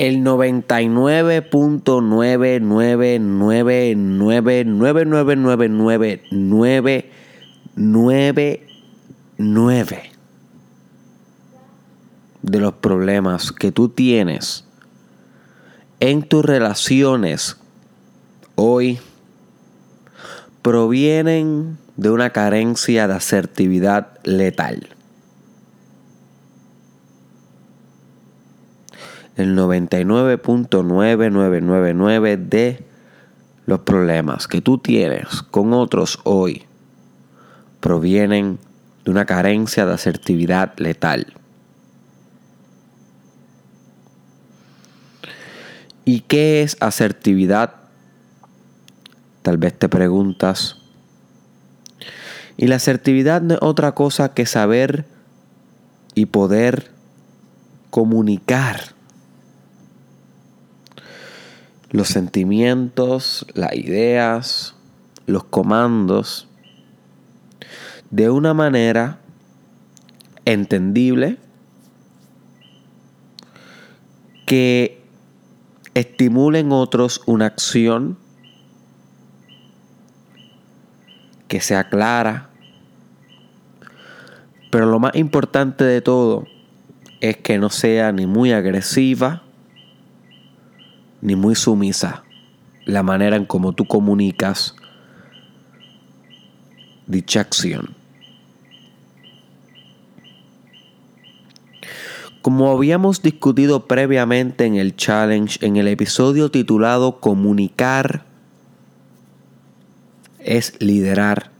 el 99.999999999 de los problemas que tú tienes en tus relaciones hoy provienen de una carencia de asertividad letal. El 99.9999 de los problemas que tú tienes con otros hoy provienen de una carencia de asertividad letal. ¿Y qué es asertividad? Tal vez te preguntas. Y la asertividad no es otra cosa que saber y poder comunicar los sentimientos, las ideas, los comandos de una manera entendible que estimulen otros una acción que sea clara. Pero lo más importante de todo es que no sea ni muy agresiva ni muy sumisa la manera en cómo tú comunicas dicha acción. Como habíamos discutido previamente en el challenge, en el episodio titulado Comunicar es liderar.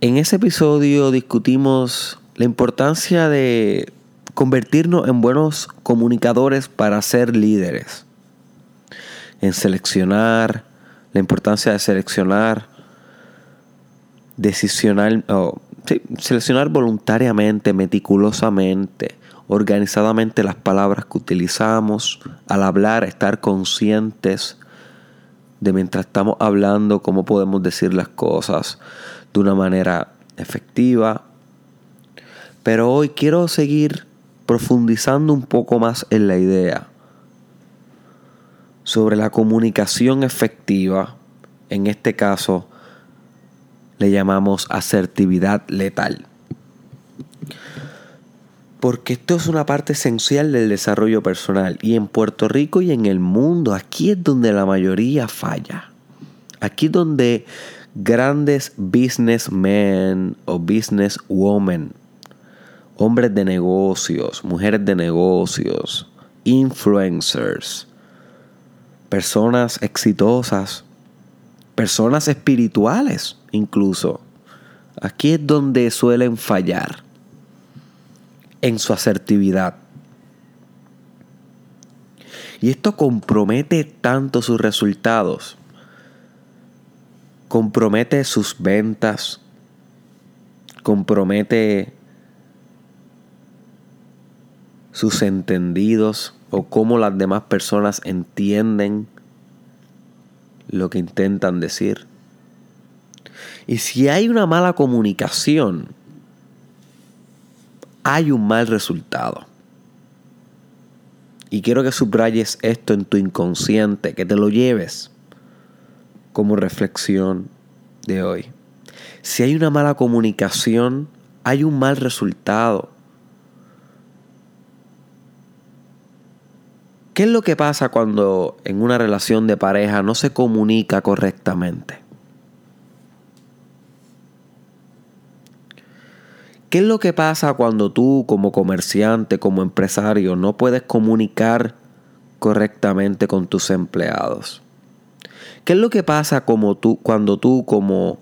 En ese episodio discutimos la importancia de convertirnos en buenos comunicadores para ser líderes. En seleccionar, la importancia de seleccionar, decisional, seleccionar voluntariamente, meticulosamente, organizadamente las palabras que utilizamos al hablar, estar conscientes de mientras estamos hablando cómo podemos decir las cosas de una manera efectiva. Pero hoy quiero seguir profundizando un poco más en la idea sobre la comunicación efectiva, en este caso le llamamos asertividad letal. Porque esto es una parte esencial del desarrollo personal y en Puerto Rico y en el mundo, aquí es donde la mayoría falla. Aquí es donde grandes businessmen o businesswomen, hombres de negocios, mujeres de negocios, influencers, personas exitosas, personas espirituales incluso. Aquí es donde suelen fallar en su asertividad. Y esto compromete tanto sus resultados, compromete sus ventas, compromete sus entendidos o cómo las demás personas entienden lo que intentan decir. Y si hay una mala comunicación, hay un mal resultado. Y quiero que subrayes esto en tu inconsciente, que te lo lleves como reflexión de hoy. Si hay una mala comunicación, hay un mal resultado. ¿Qué es lo que pasa cuando en una relación de pareja no se comunica correctamente? ¿Qué es lo que pasa cuando tú como comerciante, como empresario, no puedes comunicar correctamente con tus empleados? ¿Qué es lo que pasa como tú, cuando tú como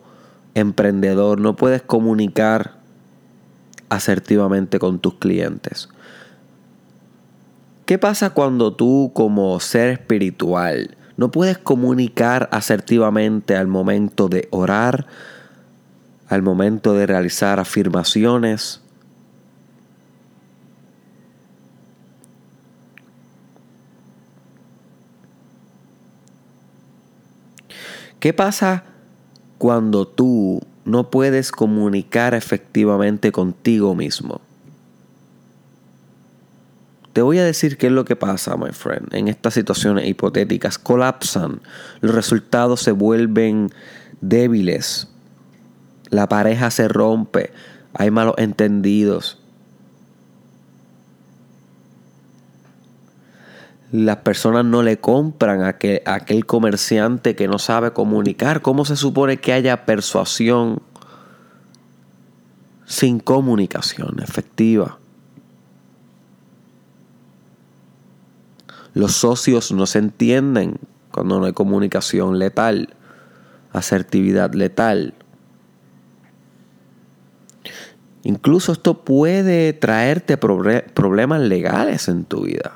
emprendedor no puedes comunicar asertivamente con tus clientes? ¿Qué pasa cuando tú como ser espiritual no puedes comunicar asertivamente al momento de orar, al momento de realizar afirmaciones. ¿Qué pasa cuando tú no puedes comunicar efectivamente contigo mismo? Te voy a decir qué es lo que pasa, my friend. En estas situaciones hipotéticas colapsan, los resultados se vuelven débiles, la pareja se rompe, hay malos entendidos. Las personas no le compran a aquel, a aquel comerciante que no sabe comunicar. ¿Cómo se supone que haya persuasión sin comunicación efectiva? Los socios no se entienden cuando no hay comunicación letal, asertividad letal. Incluso esto puede traerte problemas legales en tu vida.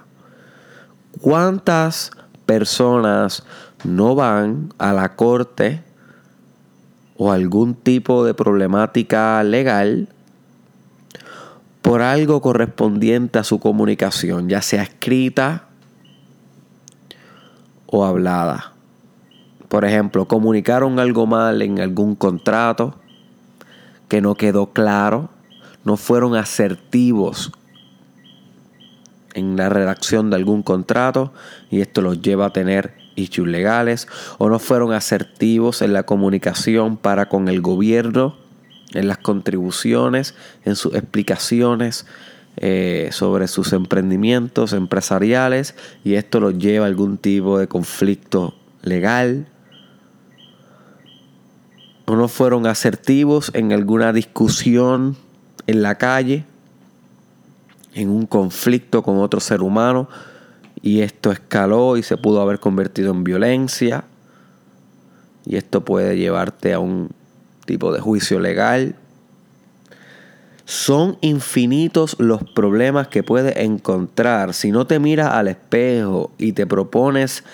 ¿Cuántas personas no van a la corte o algún tipo de problemática legal por algo correspondiente a su comunicación, ya sea escrita o hablada. Por ejemplo, comunicaron algo mal en algún contrato que no quedó claro, no fueron asertivos en la redacción de algún contrato y esto los lleva a tener issues legales o no fueron asertivos en la comunicación para con el gobierno, en las contribuciones, en sus explicaciones eh, sobre sus emprendimientos empresariales y esto los lleva a algún tipo de conflicto legal. O no fueron asertivos en alguna discusión en la calle, en un conflicto con otro ser humano y esto escaló y se pudo haber convertido en violencia y esto puede llevarte a un tipo de juicio legal son infinitos los problemas que puedes encontrar si no te miras al espejo y te propones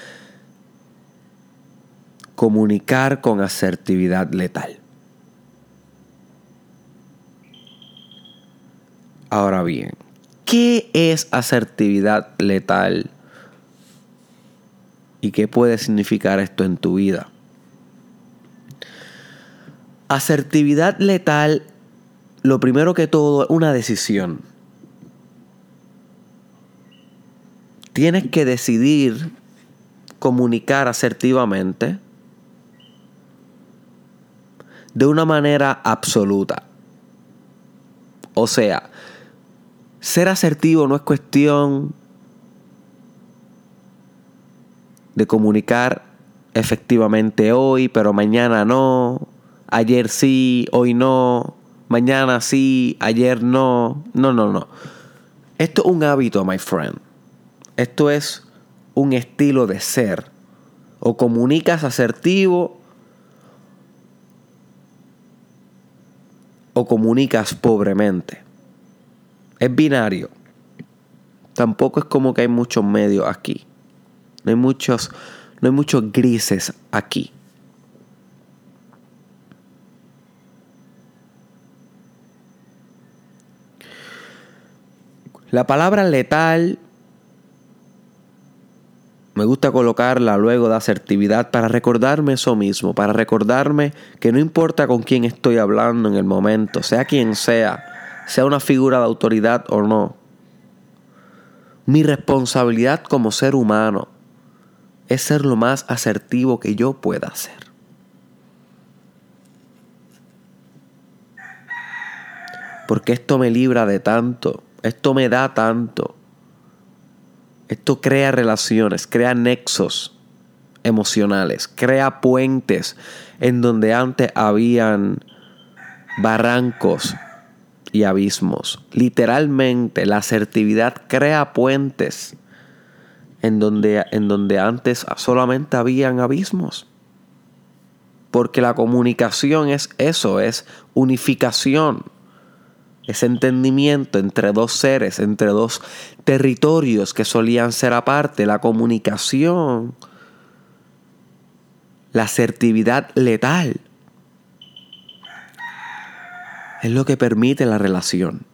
comunicar con asertividad letal. Ahora bien, ¿qué es asertividad letal? ¿Y qué puede significar esto en tu vida? Asertividad letal lo primero que todo, una decisión. Tienes que decidir comunicar asertivamente de una manera absoluta. O sea, ser asertivo no es cuestión de comunicar efectivamente hoy, pero mañana no, ayer sí, hoy no mañana sí, ayer no. No, no, no. Esto es un hábito, my friend. Esto es un estilo de ser. O comunicas asertivo o comunicas pobremente. Es binario. Tampoco es como que hay muchos medios aquí. No hay muchos, no hay muchos grises aquí. La palabra letal me gusta colocarla luego de asertividad para recordarme eso mismo, para recordarme que no importa con quién estoy hablando en el momento, sea quien sea, sea una figura de autoridad o no, mi responsabilidad como ser humano es ser lo más asertivo que yo pueda ser. Porque esto me libra de tanto esto me da tanto. Esto crea relaciones, crea nexos emocionales, crea puentes en donde antes habían barrancos y abismos. Literalmente, la asertividad crea puentes en donde, en donde antes solamente habían abismos. Porque la comunicación es eso, es unificación ese entendimiento entre dos seres, entre dos territorios que solían ser aparte, la comunicación, la asertividad letal, es lo que permite la relación.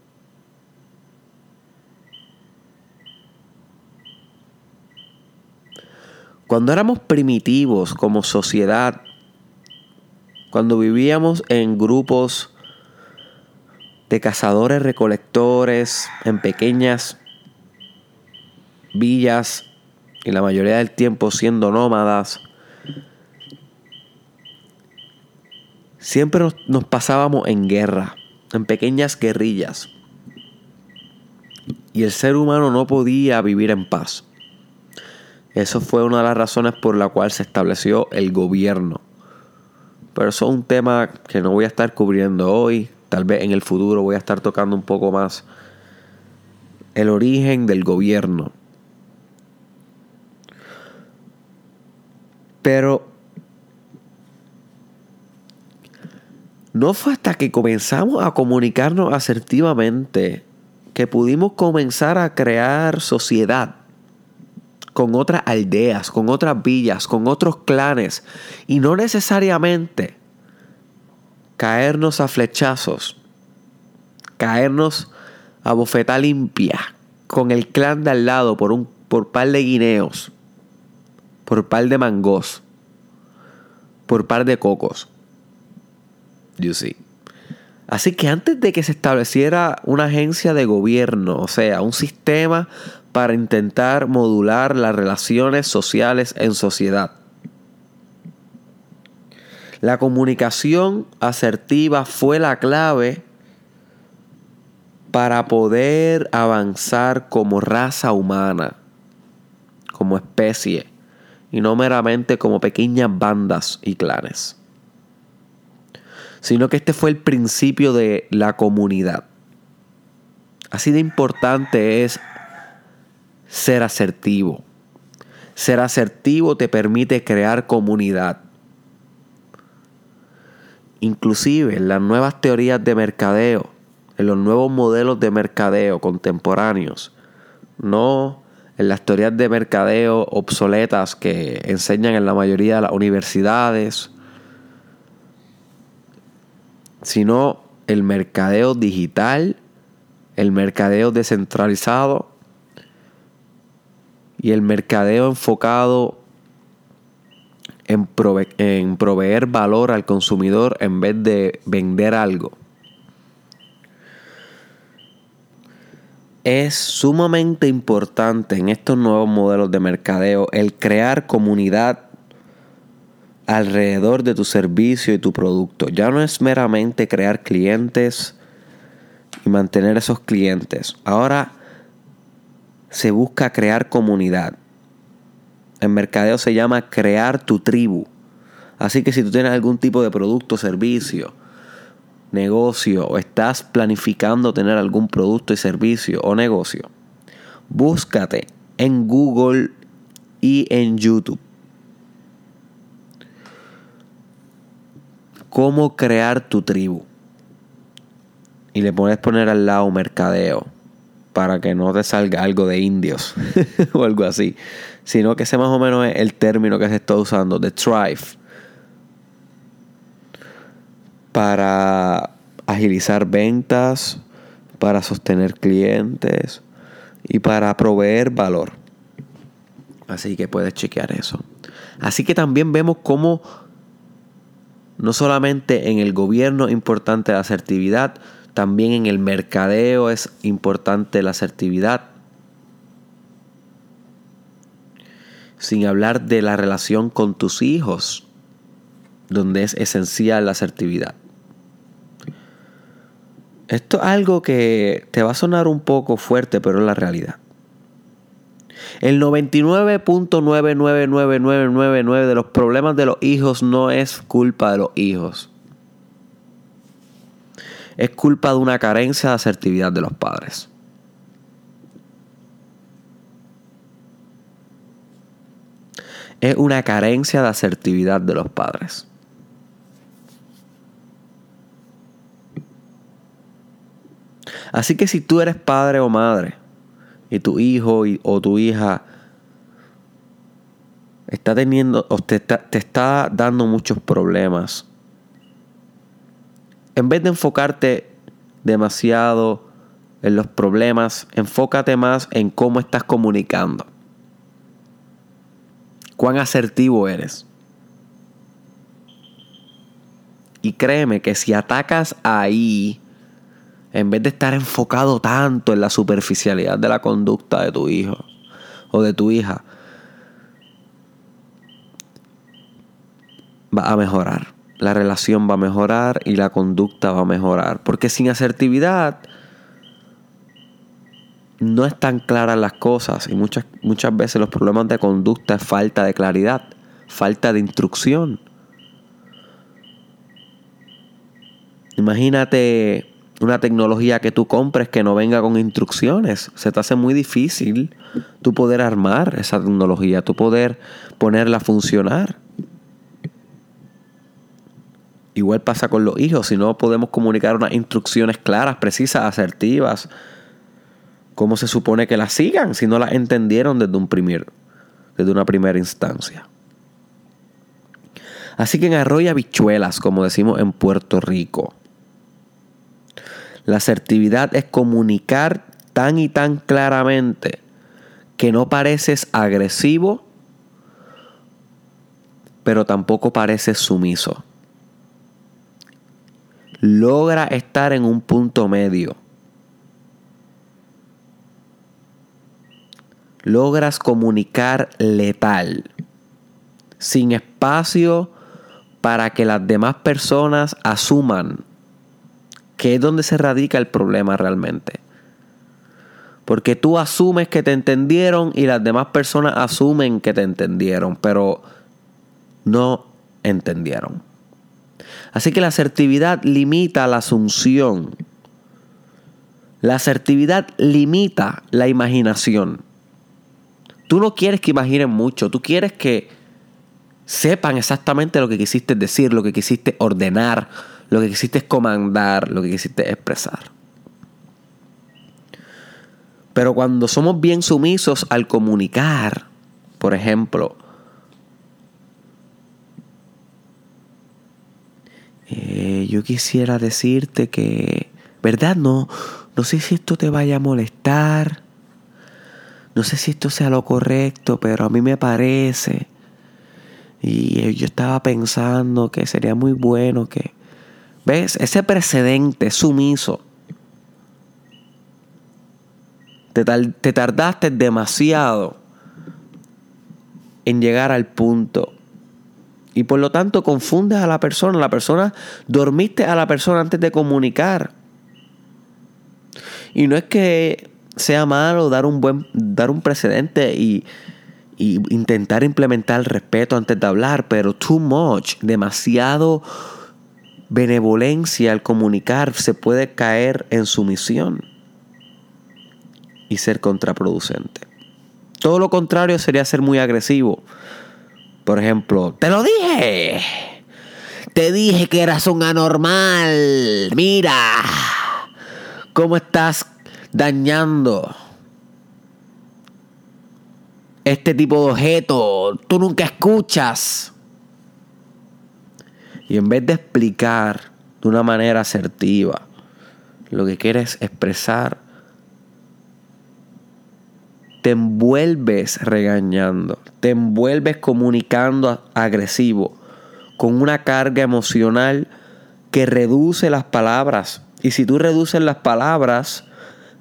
Cuando éramos primitivos como sociedad, cuando vivíamos en grupos de cazadores recolectores en pequeñas villas y la mayoría del tiempo siendo nómadas, siempre nos, pasábamos en guerra, en pequeñas guerrillas. Y el ser humano no podía vivir en paz. Eso fue una de las razones por la cual se estableció el gobierno. Pero eso es un tema que no voy a estar cubriendo hoy. Tal vez en el futuro voy a estar tocando un poco más el origen del gobierno. Pero no fue hasta que comenzamos a comunicarnos asertivamente que pudimos comenzar a crear sociedad con otras aldeas, con otras villas, con otros clanes, y no necesariamente caernos a flechazos, caernos a bofeta limpia con el clan de al lado por un por par de guineos, por par de mangos, por par de cocos. You see. Así que antes de que se estableciera una agencia de gobierno, o sea, un sistema para intentar modular las relaciones sociales en sociedad. La comunicación asertiva fue la clave para poder avanzar como raza humana, como especie, y no meramente como pequeñas bandas y clanes, sino que este fue el principio de la comunidad. Así de importante es ser asertivo. Ser asertivo te permite crear comunidad. Inclusive en las nuevas teorías de mercadeo, en los nuevos modelos de mercadeo contemporáneos, no en las teorías de mercadeo obsoletas que enseñan en la mayoría de las universidades, sino el mercadeo digital, el mercadeo descentralizado y el mercadeo enfocado en, proveer valor al consumidor en vez de vender algo. Es sumamente importante en estos nuevos modelos de mercadeo el crear comunidad alrededor de tu servicio y tu producto. Ya no es meramente crear clientes y mantener esos clientes. Ahora se busca crear comunidad. En mercadeo se llama crear tu tribu. Así que si tú tienes algún tipo de producto, servicio, negocio o estás planificando tener algún producto y servicio o negocio, búscate en Google y en YouTube. Cómo crear tu tribu. Y le puedes poner al lado mercadeo para que no te salga algo de indios o algo así, sino que ese más o menos es el término que se está usando, de tribe, para agilizar ventas, para sostener clientes y para proveer valor. Así que puedes chequear eso. Así que también vemos cómo no solamente en el gobierno es importante la asertividad, también en el mercadeo es importante la asertividad. Sin hablar de la relación con tus hijos, donde es esencial la asertividad. Esto es algo que te va a sonar un poco fuerte, pero es la realidad. El 99.99999 de los problemas de los hijos no es culpa de los hijos es culpa de una carencia de asertividad de los padres. Es una carencia de asertividad de los padres. Así que si tú eres padre o madre y tu hijo o tu hija está teniendo o te está dando muchos problemas en vez de enfocarte demasiado en los problemas, enfócate más en cómo estás comunicando. Cuán asertivo eres. Y créeme que si atacas ahí, en vez de estar enfocado tanto en la superficialidad de la conducta de tu hijo, o de tu hija, va a mejorar. La relación va a mejorar y la conducta va a mejorar. Porque sin asertividad no están claras las cosas y muchas, muchas veces los problemas de conducta es falta de claridad, falta de instrucción. Imagínate una tecnología que tú compres que no venga con instrucciones. Se te hace muy difícil tú poder armar esa tecnología, tú poder ponerla a funcionar. Igual pasa con los hijos, si no podemos comunicar unas instrucciones claras, precisas, asertivas, ¿cómo se supone que las sigan si no las entendieron desde, un primer, desde una primera instancia? Así que en arroyo bichuelas, como decimos en Puerto Rico, la asertividad es comunicar tan y tan claramente que no pareces agresivo, pero tampoco pareces sumiso. Logra estar en un punto medio. Logras comunicar letal, sin espacio para que las demás personas asuman que es donde se radica el problema realmente. Porque tú asumes que te entendieron y las demás personas asumen que te entendieron, pero no entendieron. Así que la asertividad limita la asunción. La asertividad limita la imaginación. Tú no quieres que imaginen mucho, tú quieres que sepan exactamente lo que quisiste decir, lo que quisiste ordenar, lo que quisiste comandar, lo que quisiste expresar. Pero cuando somos bien sumisos al comunicar, por ejemplo, eh, yo quisiera decirte que, ¿verdad? No, no sé si esto te vaya a molestar. No sé si esto sea lo correcto, pero a mí me parece. Y yo estaba pensando que sería muy bueno que ¿Ves? Ese precedente sumiso. Te, te tardaste demasiado en llegar al punto. Y por lo tanto confundes a la persona. La persona, dormiste a la persona antes de comunicar. Y no es que sea malo dar un buen, dar un precedente y, y intentar implementar el respeto antes de hablar, pero too much, demasiado benevolencia al comunicar se puede caer en sumisión y ser contraproducente. Todo lo contrario sería ser muy agresivo. Por ejemplo, te lo dije. Te dije que eras un anormal. Mira cómo estás dañando este tipo de objeto. Tú nunca escuchas. Y en vez de explicar de una manera asertiva lo que quieres expresar, te envuelves regañando, te envuelves comunicando agresivo, con una carga emocional que reduce las palabras. Y si tú reduces las palabras,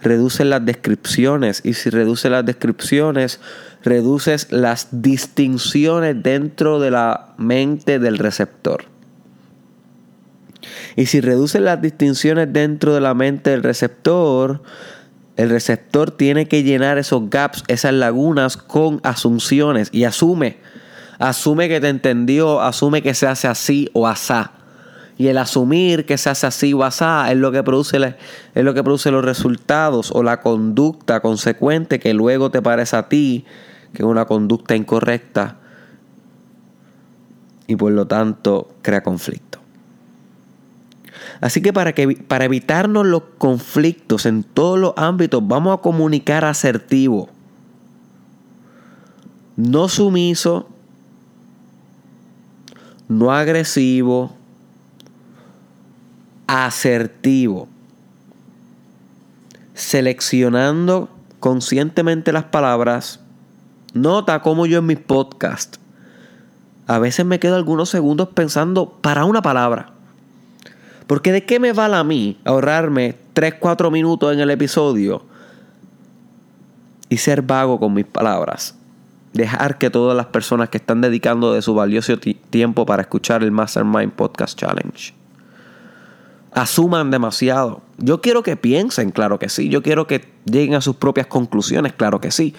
reduces las descripciones. Y si reduces las descripciones, reduces las distinciones dentro de la mente del receptor. Y si reduces las distinciones dentro de la mente del receptor, el receptor tiene que llenar esos gaps, esas lagunas con asunciones y asume. Asume que te entendió, asume que se hace así o asá. Y el asumir que se hace así o asá es lo que produce, es lo que produce los resultados o la conducta consecuente que luego te parece a ti que es una conducta incorrecta y por lo tanto crea conflicto. Así que para, que para evitarnos los conflictos en todos los ámbitos, vamos a comunicar asertivo. No sumiso, no agresivo, asertivo. Seleccionando conscientemente las palabras. Nota como yo en mis podcasts a veces me quedo algunos segundos pensando para una palabra. Porque de qué me vale a mí ahorrarme 3, 4 minutos en el episodio y ser vago con mis palabras. Dejar que todas las personas que están dedicando de su valioso tiempo para escuchar el Mastermind Podcast Challenge asuman demasiado. Yo quiero que piensen, claro que sí. Yo quiero que lleguen a sus propias conclusiones, claro que sí.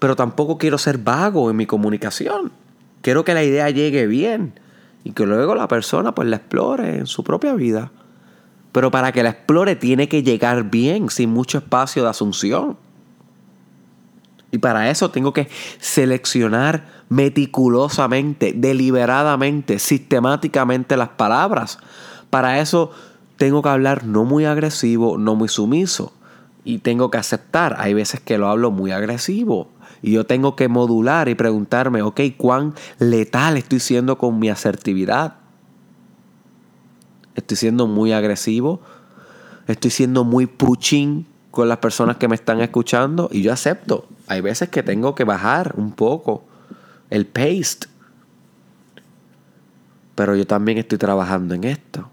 Pero tampoco quiero ser vago en mi comunicación. Quiero que la idea llegue bien y que luego la persona pues la explore en su propia vida. Pero para que la explore tiene que llegar bien, sin mucho espacio de asunción. Y para eso tengo que seleccionar meticulosamente, deliberadamente, sistemáticamente las palabras. Para eso tengo que hablar no muy agresivo, no muy sumiso. Y tengo que aceptar, hay veces que lo hablo muy agresivo. Y yo tengo que modular y preguntarme, ok, ¿cuán letal estoy siendo con mi asertividad? ¿Estoy siendo muy agresivo? ¿Estoy siendo muy pushing con las personas que me están escuchando? Y yo acepto hay veces que tengo que bajar un poco el paste. Pero yo también estoy trabajando en esto.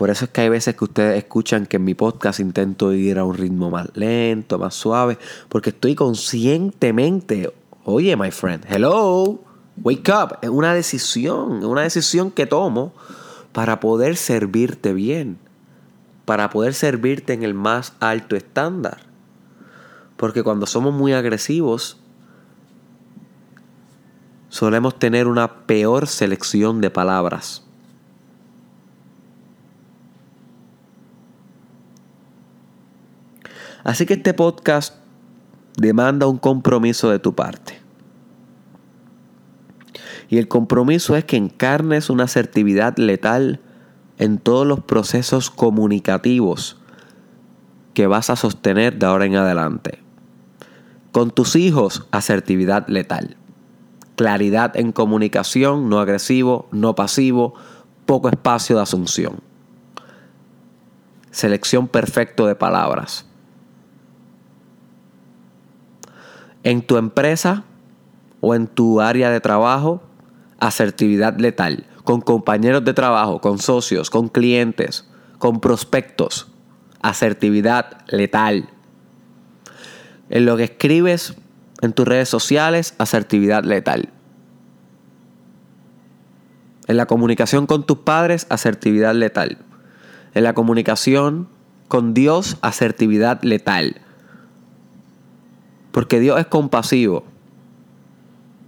Por eso es que hay veces que ustedes escuchan que en mi podcast intento ir a un ritmo más lento, más suave, porque estoy conscientemente, oye, my friend, hello, wake up, es una decisión, es una decisión que tomo para poder servirte bien para poder servirte en el más alto estándar. Porque cuando somos muy agresivos, solemos tener una peor selección de palabras. Así que este podcast demanda un compromiso de tu parte. Y el compromiso es que encarnes una asertividad letal en todos los procesos comunicativos que vas a sostener de ahora en adelante. Con tus hijos, asertividad letal. Claridad en comunicación, no agresivo, no pasivo, poco espacio de asunción. Selección perfecto de palabras. En tu empresa o en tu área de trabajo, asertividad letal con compañeros de trabajo, con socios, con clientes, con prospectos. Asertividad letal. En lo que escribes en tus redes sociales, asertividad letal. En la comunicación con tus padres, asertividad letal. En la comunicación con Dios, asertividad letal. Porque Dios es compasivo.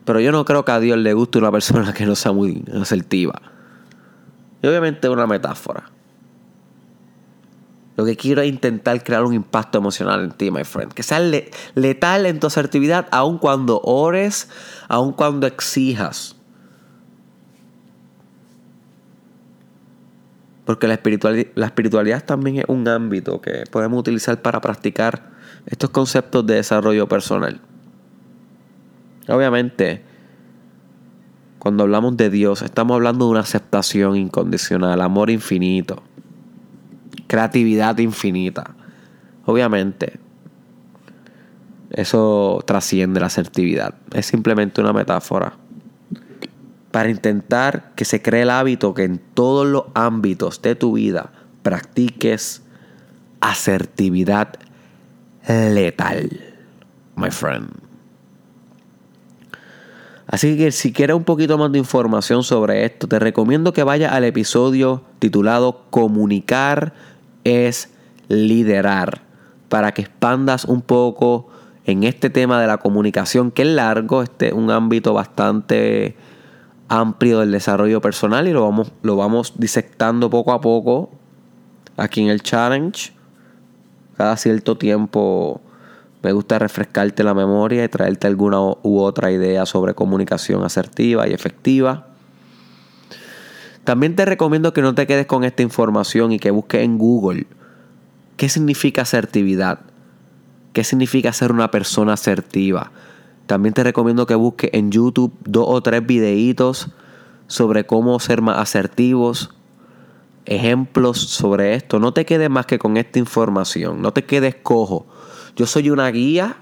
Pero yo no creo que a Dios le guste una persona que no sea muy asertiva. Y obviamente es una metáfora. Lo que quiero es intentar crear un impacto emocional en ti, my friend. Que sea letal en tu asertividad, aun cuando ores, aun cuando exijas. Porque la espiritualidad, la espiritualidad también es un ámbito que podemos utilizar para practicar estos conceptos de desarrollo personal. Obviamente, cuando hablamos de Dios, estamos hablando de una aceptación incondicional, amor infinito, creatividad infinita. Obviamente, eso trasciende la asertividad. Es simplemente una metáfora para intentar que se cree el hábito que en todos los ámbitos de tu vida practiques asertividad letal, my friend. Así que si quieres un poquito más de información sobre esto, te recomiendo que vayas al episodio titulado Comunicar es liderar, para que expandas un poco en este tema de la comunicación, que es largo, este es un ámbito bastante amplio del desarrollo personal y lo vamos, lo vamos disectando poco a poco aquí en el challenge. Cada cierto tiempo me gusta refrescarte la memoria y traerte alguna u otra idea sobre comunicación asertiva y efectiva. También te recomiendo que no te quedes con esta información y que busques en Google qué significa asertividad, qué significa ser una persona asertiva. También te recomiendo que busques en YouTube dos o tres videitos sobre cómo ser más asertivos, ejemplos sobre esto. No te quedes más que con esta información, no te quedes cojo yo soy una guía,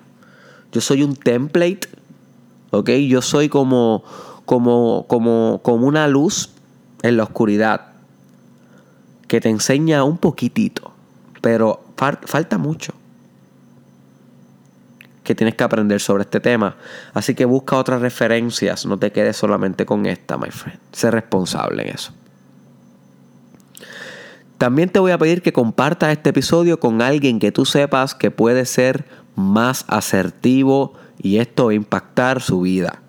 yo soy un template, ¿ok? Yo soy como, como, como, como una luz en la oscuridad que te enseña un poquitito, pero falta mucho que tienes que aprender sobre este tema. Así que busca otras referencias, no te quedes solamente con esta, my friend. Sé responsable en eso. También te voy a pedir que compartas este episodio con alguien que tú sepas que puede ser más asertivo y esto va a impactar su vida.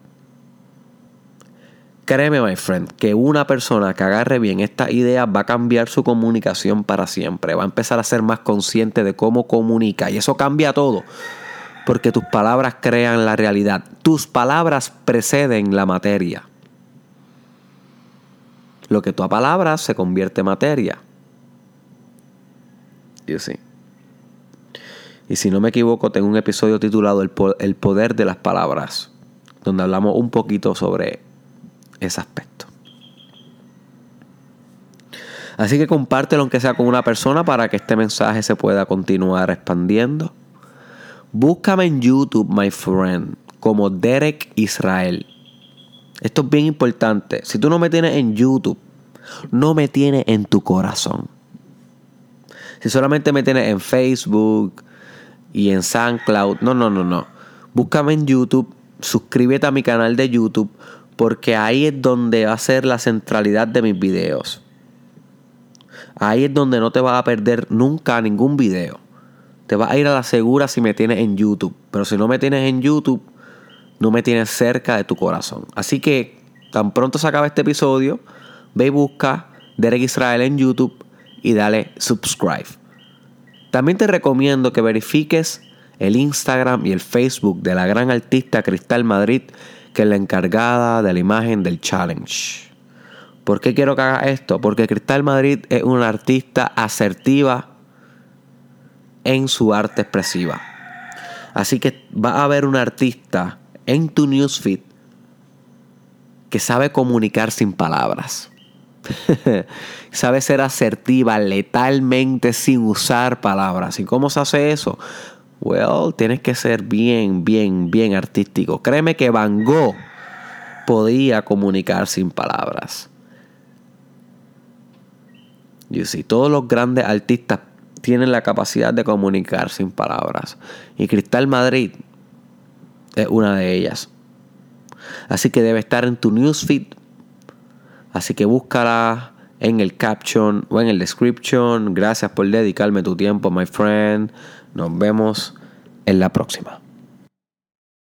Créeme, my friend, que una persona que agarre bien esta idea va a cambiar su comunicación para siempre. Va a empezar a ser más consciente de cómo comunica. Y eso cambia todo. Porque tus palabras crean la realidad. Tus palabras preceden la materia. Lo que tú palabras se convierte en materia. Y sí. Y si no me equivoco, tengo un episodio titulado El poder de las palabras, donde hablamos un poquito sobre ese aspecto. Así que compártelo aunque sea con una persona para que este mensaje se pueda continuar expandiendo. Búscame en YouTube, my friend, como Derek Israel. Esto es bien importante. Si tú no me tienes en YouTube, no me tienes en tu corazón. Si solamente me tienes en Facebook y en SoundCloud, no, no, no, no. Búscame en YouTube, suscríbete a mi canal de YouTube porque ahí es donde va a ser la centralidad de mis videos. Ahí es donde no te vas a perder nunca ningún video. Te vas a ir a la segura si me tienes en YouTube. Pero si no me tienes en YouTube, no me tienes cerca de tu corazón. Así que tan pronto se acabe este episodio, ve y busca Derek Israel en YouTube y dale subscribe. También te recomiendo que verifiques el Instagram y el Facebook de la gran artista Cristal Madrid que es la encargada de la imagen del challenge. ¿Por qué quiero que haga esto? Porque Cristal Madrid es una artista asertiva en su arte expresiva. Así que va a haber un artista en tu newsfeed que sabe comunicar sin palabras. sabe ser asertiva letalmente sin usar palabras. ¿Y cómo se hace eso? Well, tienes que ser bien, bien, bien artístico. Créeme que Van Gogh podía comunicar sin palabras. You see, todos los grandes artistas tienen la capacidad de comunicar sin palabras. Y Cristal Madrid es una de ellas. Así que debe estar en tu newsfeed. Así que búscala en el caption o en el description. Gracias por dedicarme tu tiempo, my friend. Nos vemos en la próxima.